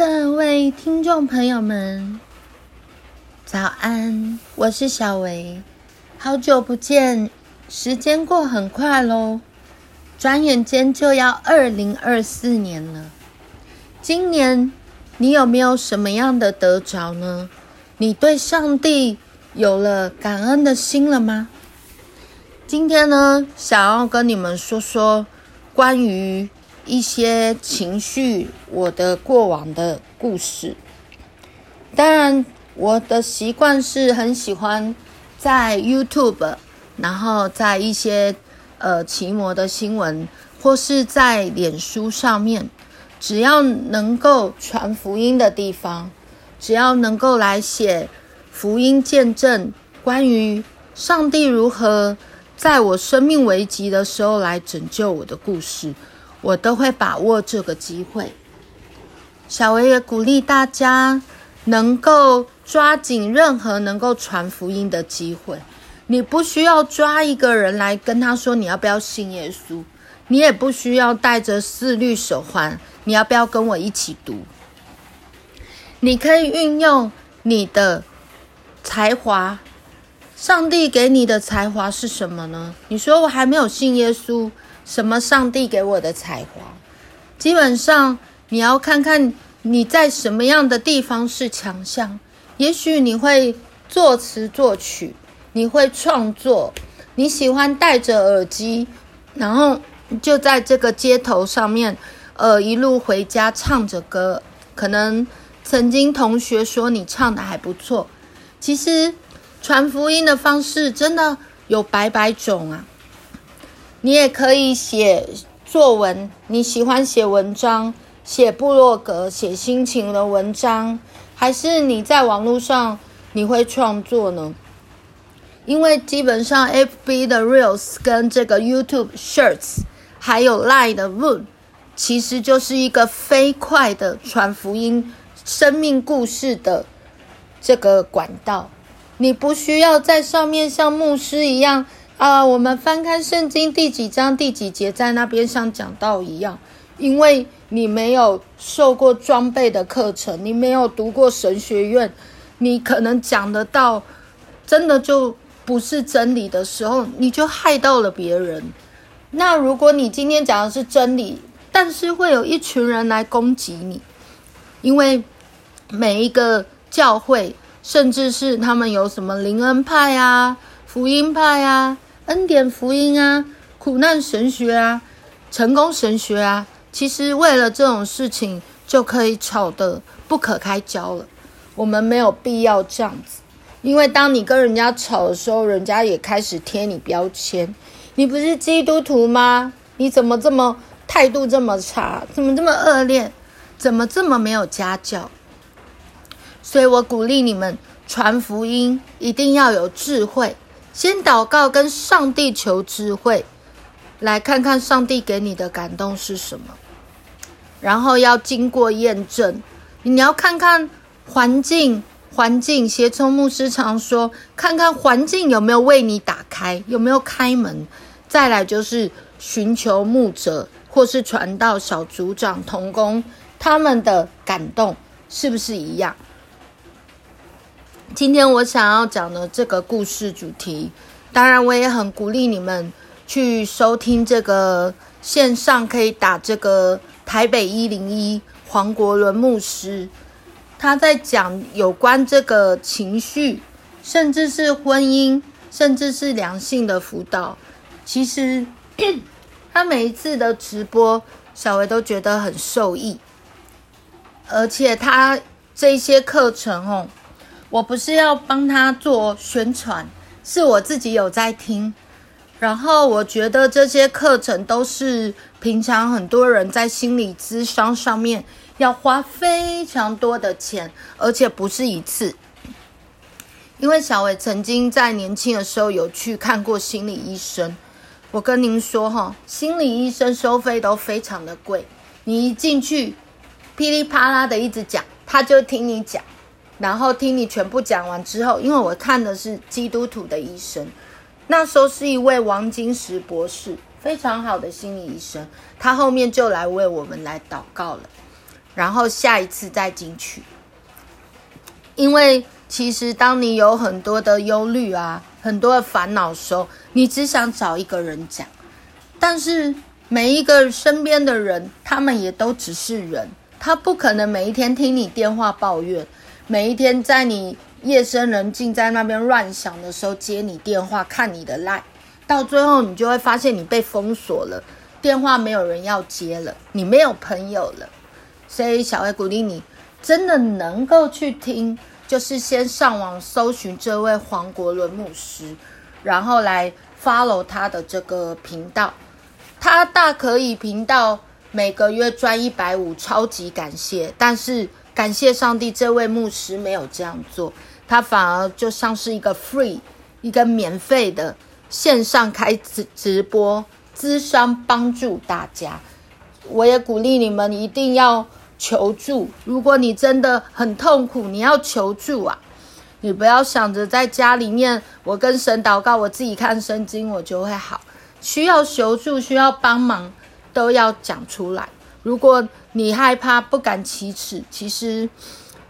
各位听众朋友们，早安！我是小维，好久不见，时间过很快喽，转眼间就要二零二四年了。今年你有没有什么样的得着呢？你对上帝有了感恩的心了吗？今天呢，想要跟你们说说关于。一些情绪，我的过往的故事。当然，我的习惯是很喜欢在 YouTube，然后在一些呃奇摩的新闻，或是在脸书上面，只要能够传福音的地方，只要能够来写福音见证，关于上帝如何在我生命危急的时候来拯救我的故事。我都会把握这个机会。小维也鼓励大家能够抓紧任何能够传福音的机会。你不需要抓一个人来跟他说你要不要信耶稣，你也不需要戴着四律手环，你要不要跟我一起读？你可以运用你的才华。上帝给你的才华是什么呢？你说我还没有信耶稣。什么？上帝给我的才华，基本上你要看看你在什么样的地方是强项。也许你会作词作曲，你会创作，你喜欢戴着耳机，然后就在这个街头上面，呃，一路回家唱着歌。可能曾经同学说你唱的还不错。其实传福音的方式真的有百百种啊。你也可以写作文，你喜欢写文章，写部落格，写心情的文章，还是你在网络上你会创作呢？因为基本上 FB 的 Reels 跟这个 YouTube Shorts，还有 Line 的 Voon，其实就是一个飞快的传福音、生命故事的这个管道。你不需要在上面像牧师一样。啊，我们翻开圣经第几章第几节，在那边像讲到一样，因为你没有受过装备的课程，你没有读过神学院，你可能讲得到，真的就不是真理的时候，你就害到了别人。那如果你今天讲的是真理，但是会有一群人来攻击你，因为每一个教会，甚至是他们有什么灵恩派啊、福音派啊。恩典福音啊，苦难神学啊，成功神学啊，其实为了这种事情就可以吵得不可开交了。我们没有必要这样子，因为当你跟人家吵的时候，人家也开始贴你标签。你不是基督徒吗？你怎么这么态度这么差？怎么这么恶劣？怎么这么没有家教？所以我鼓励你们传福音，一定要有智慧。先祷告，跟上帝求智慧，来看看上帝给你的感动是什么。然后要经过验证，你要看看环境，环境。协聪牧师常说，看看环境有没有为你打开，有没有开门。再来就是寻求牧者或是传道小组长同工，他们的感动是不是一样？今天我想要讲的这个故事主题，当然我也很鼓励你们去收听这个线上，可以打这个台北一零一黄国伦牧师，他在讲有关这个情绪，甚至是婚姻，甚至是良性的辅导。其实 他每一次的直播，小维都觉得很受益，而且他这些课程哦。我不是要帮他做宣传，是我自己有在听，然后我觉得这些课程都是平常很多人在心理咨商上面要花非常多的钱，而且不是一次。因为小伟曾经在年轻的时候有去看过心理医生，我跟您说哈，心理医生收费都非常的贵，你一进去噼里啪啦的一直讲，他就听你讲。然后听你全部讲完之后，因为我看的是基督徒的医生，那时候是一位王金石博士，非常好的心理医生，他后面就来为我们来祷告了。然后下一次再进去。因为其实当你有很多的忧虑啊，很多的烦恼时候，你只想找一个人讲，但是每一个身边的人，他们也都只是人，他不可能每一天听你电话抱怨，每一天在你夜深人静在那边乱想的时候接你电话看你的赖到最后你就会发现你被封锁了，电话没有人要接了，你没有朋友了，所以小薇鼓励你，真的能够去听。就是先上网搜寻这位黄国伦牧师，然后来 follow 他的这个频道。他大可以频道每个月赚一百五，超级感谢。但是感谢上帝，这位牧师没有这样做，他反而就像是一个 free，一个免费的线上开直直播，咨商帮助大家。我也鼓励你们一定要。求助！如果你真的很痛苦，你要求助啊！你不要想着在家里面，我跟神祷告，我自己看圣经，我就会好。需要求助，需要帮忙，都要讲出来。如果你害怕、不敢启齿，其实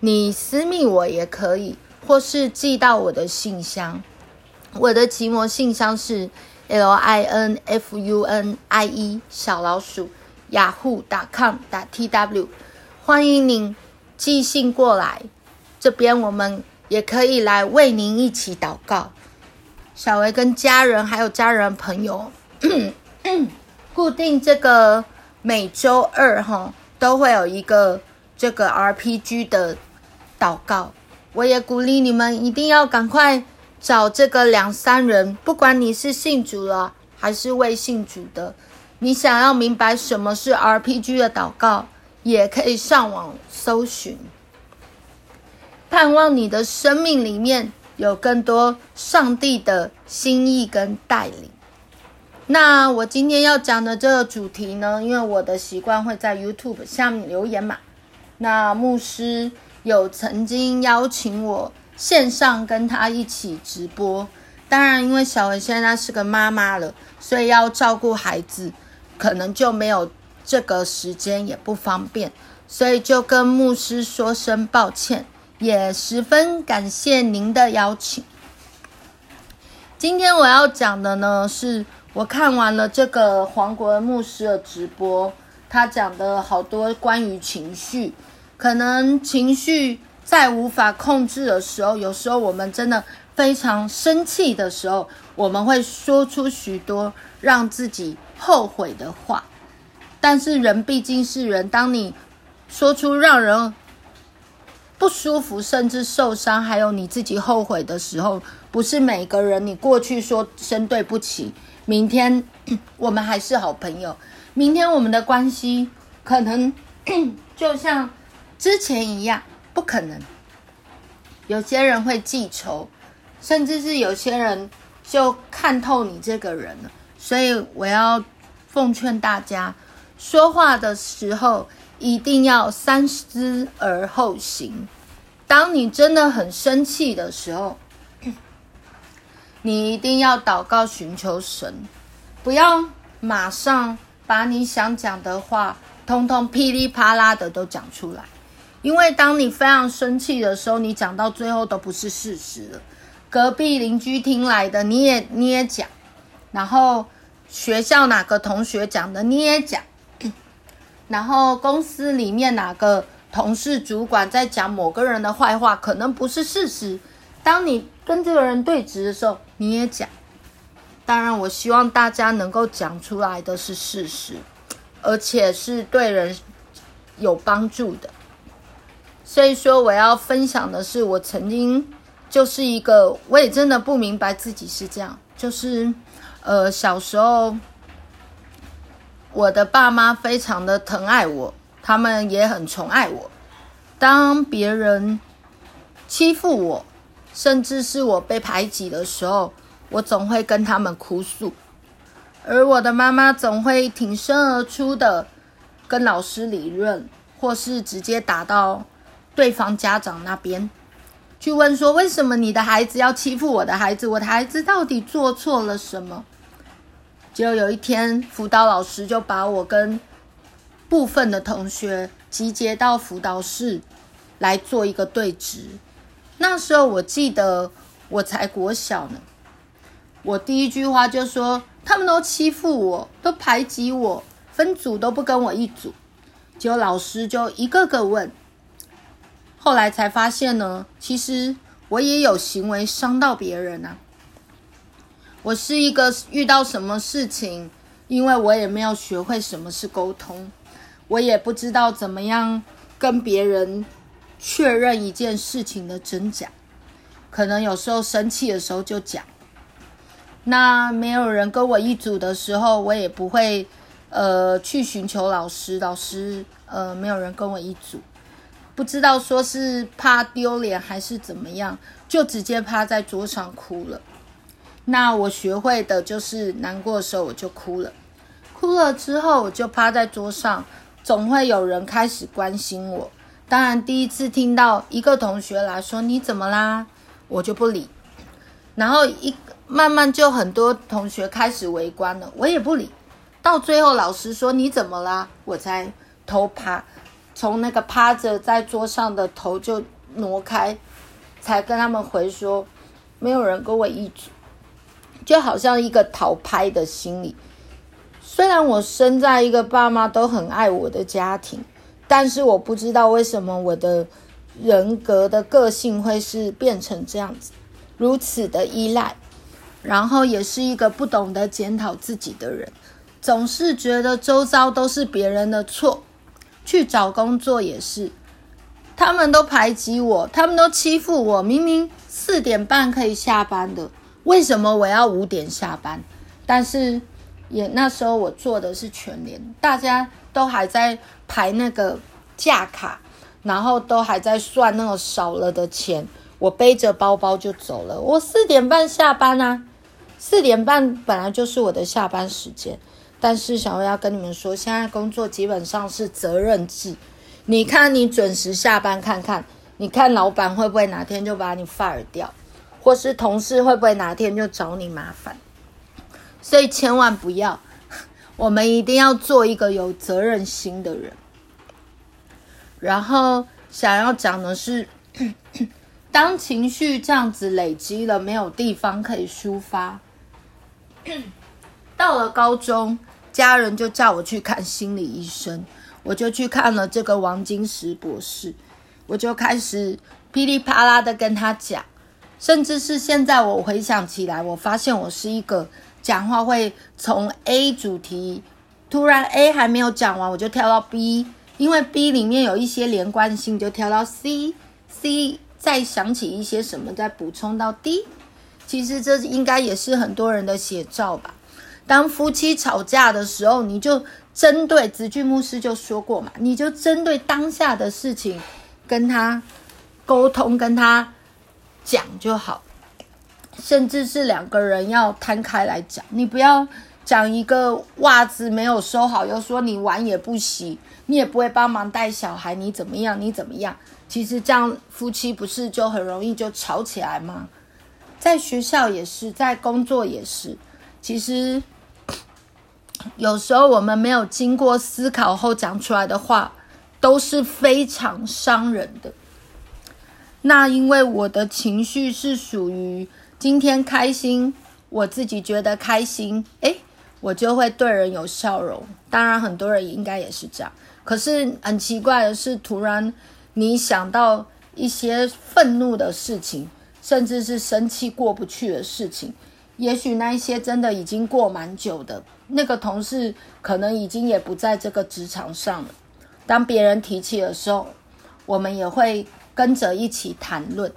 你私密我也可以，或是寄到我的信箱。我的奇摩信箱是 l i n f u n i e 小老鼠 yahoo.com.tw。欢迎您寄信过来，这边我们也可以来为您一起祷告。小维跟家人还有家人朋友，固定这个每周二哈都会有一个这个 RPG 的祷告。我也鼓励你们一定要赶快找这个两三人，不管你是信主了还是未信主的，你想要明白什么是 RPG 的祷告。也可以上网搜寻，盼望你的生命里面有更多上帝的心意跟带领。那我今天要讲的这个主题呢，因为我的习惯会在 YouTube 下面留言嘛。那牧师有曾经邀请我线上跟他一起直播，当然因为小薇现在是个妈妈了，所以要照顾孩子，可能就没有。这个时间也不方便，所以就跟牧师说声抱歉，也十分感谢您的邀请。今天我要讲的呢，是我看完了这个黄国恩牧师的直播，他讲的好多关于情绪，可能情绪在无法控制的时候，有时候我们真的非常生气的时候，我们会说出许多让自己后悔的话。但是人毕竟是人，当你说出让人不舒服，甚至受伤，还有你自己后悔的时候，不是每个人你过去说声对不起，明天 我们还是好朋友，明天我们的关系可能 就像之前一样，不可能。有些人会记仇，甚至是有些人就看透你这个人了，所以我要奉劝大家。说话的时候一定要三思而后行。当你真的很生气的时候，你一定要祷告寻求神，不要马上把你想讲的话通通噼里啪啦的都讲出来。因为当你非常生气的时候，你讲到最后都不是事实了。隔壁邻居听来的你也你也讲，然后学校哪个同学讲的你也讲。然后公司里面哪个同事、主管在讲某个人的坏话，可能不是事实。当你跟这个人对质的时候，你也讲。当然，我希望大家能够讲出来的是事实，而且是对人有帮助的。所以说，我要分享的是，我曾经就是一个，我也真的不明白自己是这样，就是呃，小时候。我的爸妈非常的疼爱我，他们也很宠爱我。当别人欺负我，甚至是我被排挤的时候，我总会跟他们哭诉。而我的妈妈总会挺身而出的跟老师理论，或是直接打到对方家长那边去问说：为什么你的孩子要欺负我的孩子？我的孩子到底做错了什么？就有一天，辅导老师就把我跟部分的同学集结到辅导室来做一个对质。那时候我记得我才国小呢，我第一句话就说：他们都欺负我，都排挤我，分组都不跟我一组。结果老师就一个个问，后来才发现呢，其实我也有行为伤到别人啊。我是一个遇到什么事情，因为我也没有学会什么是沟通，我也不知道怎么样跟别人。确认一件事情的真假，可能有时候生气的时候就讲。那没有人跟我一组的时候，我也不会呃去寻求老师。老师呃没有人跟我一组，不知道说是怕丢脸还是怎么样，就直接趴在桌上哭了。那我学会的就是难过的时候我就哭了，哭了之后我就趴在桌上，总会有人开始关心我。当然，第一次听到一个同学来说你怎么啦，我就不理。然后一慢慢就很多同学开始围观了，我也不理。到最后老师说你怎么啦，我才头趴，从那个趴着在桌上的头就挪开，才跟他们回说没有人跟我一组，就好像一个逃拍的心理。虽然我生在一个爸妈都很爱我的家庭。但是我不知道为什么我的人格的个性会是变成这样子，如此的依赖，然后也是一个不懂得检讨自己的人，总是觉得周遭都是别人的错。去找工作也是，他们都排挤我，他们都欺负我。明明四点半可以下班的，为什么我要五点下班？但是也那时候我做的是全联，大家。都还在排那个价卡，然后都还在算那种少了的钱。我背着包包就走了。我四点半下班啊，四点半本来就是我的下班时间。但是小薇要跟你们说，现在工作基本上是责任制。你看你准时下班看看，你看老板会不会哪天就把你 fire 掉，或是同事会不会哪天就找你麻烦。所以千万不要。我们一定要做一个有责任心的人。然后想要讲的是，当情绪这样子累积了，没有地方可以抒发。到了高中，家人就叫我去看心理医生，我就去看了这个王金石博士，我就开始噼里啪啦的跟他讲，甚至是现在我回想起来，我发现我是一个。讲话会从 A 主题，突然 A 还没有讲完，我就跳到 B，因为 B 里面有一些连贯性，就跳到 C，C 再想起一些什么，再补充到 D。其实这应该也是很多人的写照吧。当夫妻吵架的时候，你就针对子俊牧师就说过嘛，你就针对当下的事情跟他沟通，跟他讲就好。甚至是两个人要摊开来讲，你不要讲一个袜子没有收好，又说你碗也不洗，你也不会帮忙带小孩，你怎么样？你怎么样？其实这样夫妻不是就很容易就吵起来吗？在学校也是，在工作也是。其实有时候我们没有经过思考后讲出来的话，都是非常伤人的。那因为我的情绪是属于。今天开心，我自己觉得开心，诶，我就会对人有笑容。当然，很多人应该也是这样。可是很奇怪的是，突然你想到一些愤怒的事情，甚至是生气过不去的事情，也许那一些真的已经过蛮久的那个同事，可能已经也不在这个职场上了。当别人提起的时候，我们也会跟着一起谈论。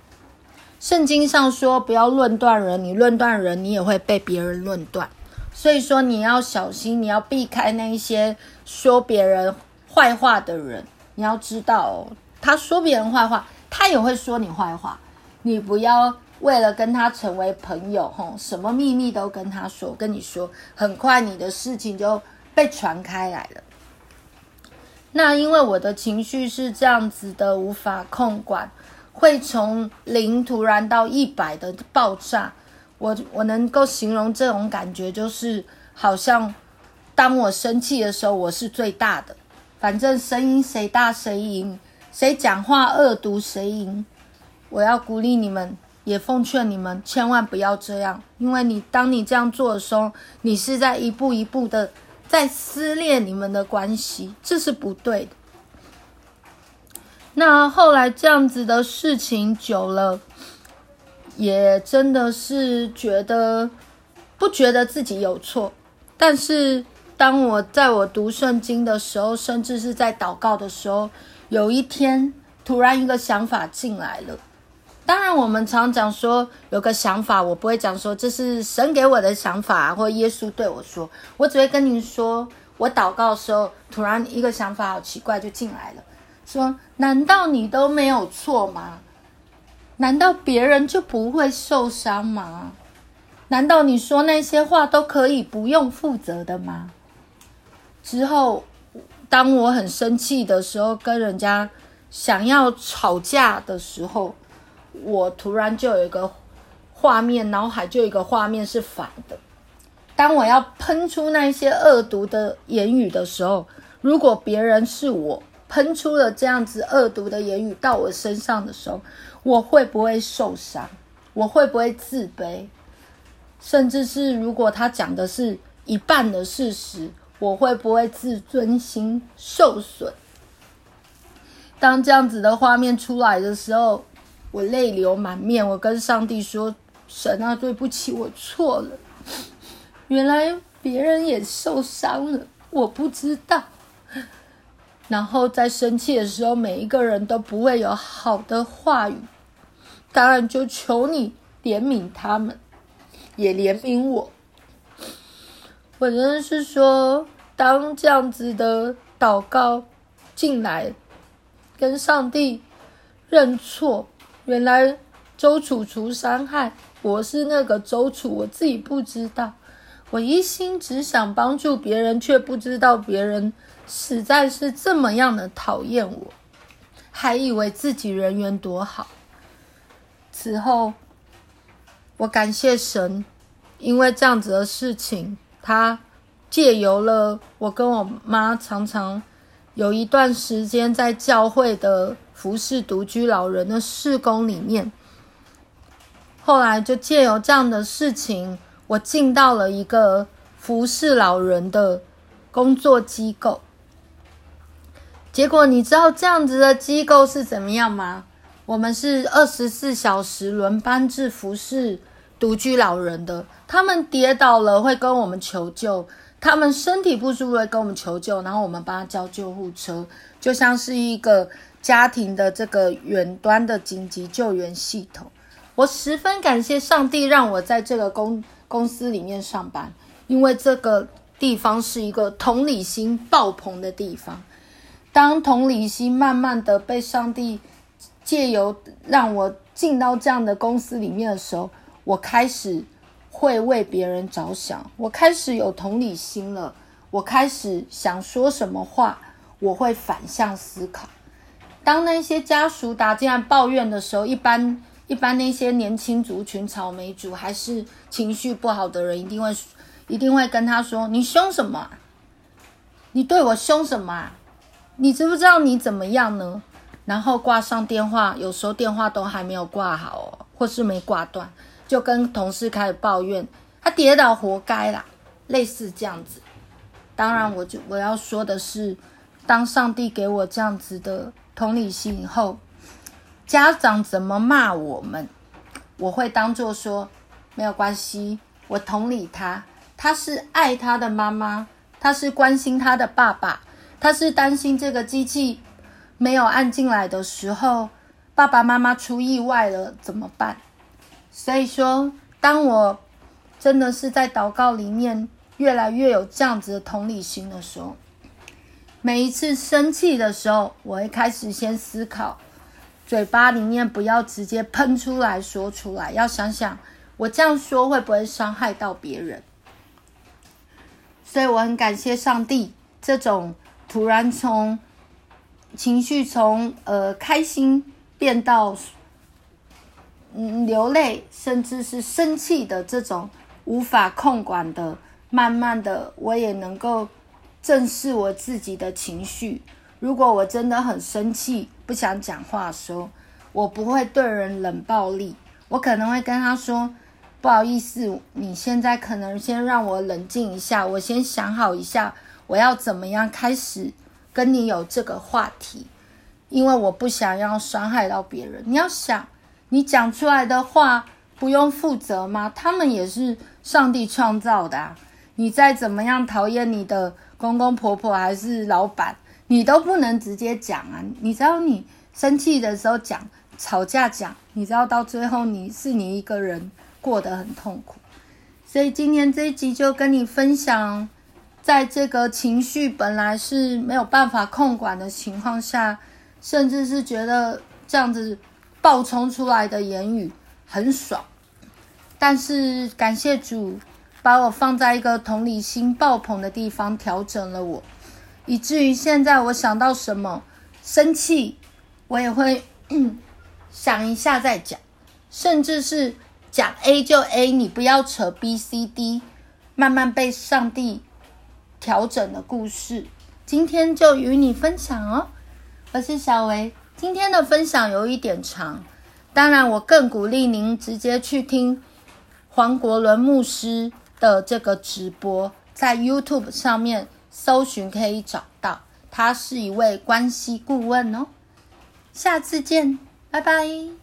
圣经上说，不要论断人，你论断人，你也会被别人论断。所以说，你要小心，你要避开那一些说别人坏话的人。你要知道哦，他说别人坏话，他也会说你坏话。你不要为了跟他成为朋友，吼，什么秘密都跟他说。跟你说，很快你的事情就被传开来了。那因为我的情绪是这样子的，无法控管。会从零突然到一百的爆炸，我我能够形容这种感觉，就是好像当我生气的时候，我是最大的，反正声音谁大谁赢，谁讲话恶毒谁赢。我要鼓励你们，也奉劝你们，千万不要这样，因为你当你这样做的时候，你是在一步一步的在撕裂你们的关系，这是不对的。那后来这样子的事情久了，也真的是觉得不觉得自己有错，但是当我在我读圣经的时候，甚至是在祷告的时候，有一天突然一个想法进来了。当然，我们常讲说有个想法，我不会讲说这是神给我的想法，或耶稣对我说，我只会跟你说，我祷告的时候突然一个想法好奇怪就进来了。说：“难道你都没有错吗？难道别人就不会受伤吗？难道你说那些话都可以不用负责的吗？”之后，当我很生气的时候，跟人家想要吵架的时候，我突然就有一个画面，脑海就有一个画面是反的。当我要喷出那些恶毒的言语的时候，如果别人是我。喷出了这样子恶毒的言语到我身上的时候，我会不会受伤？我会不会自卑？甚至是如果他讲的是一半的事实，我会不会自尊心受损？当这样子的画面出来的时候，我泪流满面。我跟上帝说：“神啊，对不起，我错了。原来别人也受伤了，我不知道。”然后在生气的时候，每一个人都不会有好的话语。当然，就求你怜悯他们，也怜悯我。我真的是说，当这样子的祷告进来，跟上帝认错，原来周楚除伤害，我是那个周楚，我自己不知道。我一心只想帮助别人，却不知道别人实在是这么样的讨厌我，还以为自己人缘多好。此后，我感谢神，因为这样子的事情，他借由了我跟我妈常常有一段时间在教会的服侍独居老人的事工里面，后来就借由这样的事情。我进到了一个服侍老人的工作机构，结果你知道这样子的机构是怎么样吗？我们是二十四小时轮班制服侍独居老人的，他们跌倒了会跟我们求救，他们身体不舒服会跟我们求救，然后我们帮他叫救护车，就像是一个家庭的这个远端的紧急救援系统。我十分感谢上帝让我在这个工。公司里面上班，因为这个地方是一个同理心爆棚的地方。当同理心慢慢的被上帝借由让我进到这样的公司里面的时候，我开始会为别人着想，我开始有同理心了。我开始想说什么话，我会反向思考。当那些家属打进来抱怨的时候，一般。一般那些年轻族群、草莓族还是情绪不好的人，一定会一定会跟他说：“你凶什么？你对我凶什么？你知不知道你怎么样呢？”然后挂上电话，有时候电话都还没有挂好哦，或是没挂断，就跟同事开始抱怨：“他跌倒活该啦！”类似这样子。当然，我就我要说的是，当上帝给我这样子的同理心以后。家长怎么骂我们，我会当做说没有关系，我同理他，他是爱他的妈妈，他是关心他的爸爸，他是担心这个机器没有按进来的时候，爸爸妈妈出意外了怎么办？所以说，当我真的是在祷告里面越来越有这样子的同理心的时候，每一次生气的时候，我会开始先思考。嘴巴里面不要直接喷出来说出来，要想想我这样说会不会伤害到别人。所以我很感谢上帝，这种突然从情绪从呃开心变到嗯流泪，甚至是生气的这种无法控管的，慢慢的我也能够正视我自己的情绪。如果我真的很生气，不想讲话的时候，我不会对人冷暴力，我可能会跟他说：“不好意思，你现在可能先让我冷静一下，我先想好一下，我要怎么样开始跟你有这个话题，因为我不想要伤害到别人。你要想，你讲出来的话不用负责吗？他们也是上帝创造的啊，你再怎么样讨厌你的公公婆婆还是老板。”你都不能直接讲啊！你知道你生气的时候讲，吵架讲，你知道到最后你是你一个人过得很痛苦。所以今天这一集就跟你分享，在这个情绪本来是没有办法控管的情况下，甚至是觉得这样子爆冲出来的言语很爽，但是感谢主把我放在一个同理心爆棚的地方，调整了我。以至于现在，我想到什么生气，我也会 想一下再讲，甚至是讲 A 就 A，你不要扯 B、C、D，慢慢被上帝调整的故事。今天就与你分享哦，我是小维。今天的分享有一点长，当然我更鼓励您直接去听黄国伦牧师的这个直播，在 YouTube 上面。搜寻可以找到，他是一位关系顾问哦。下次见，拜拜。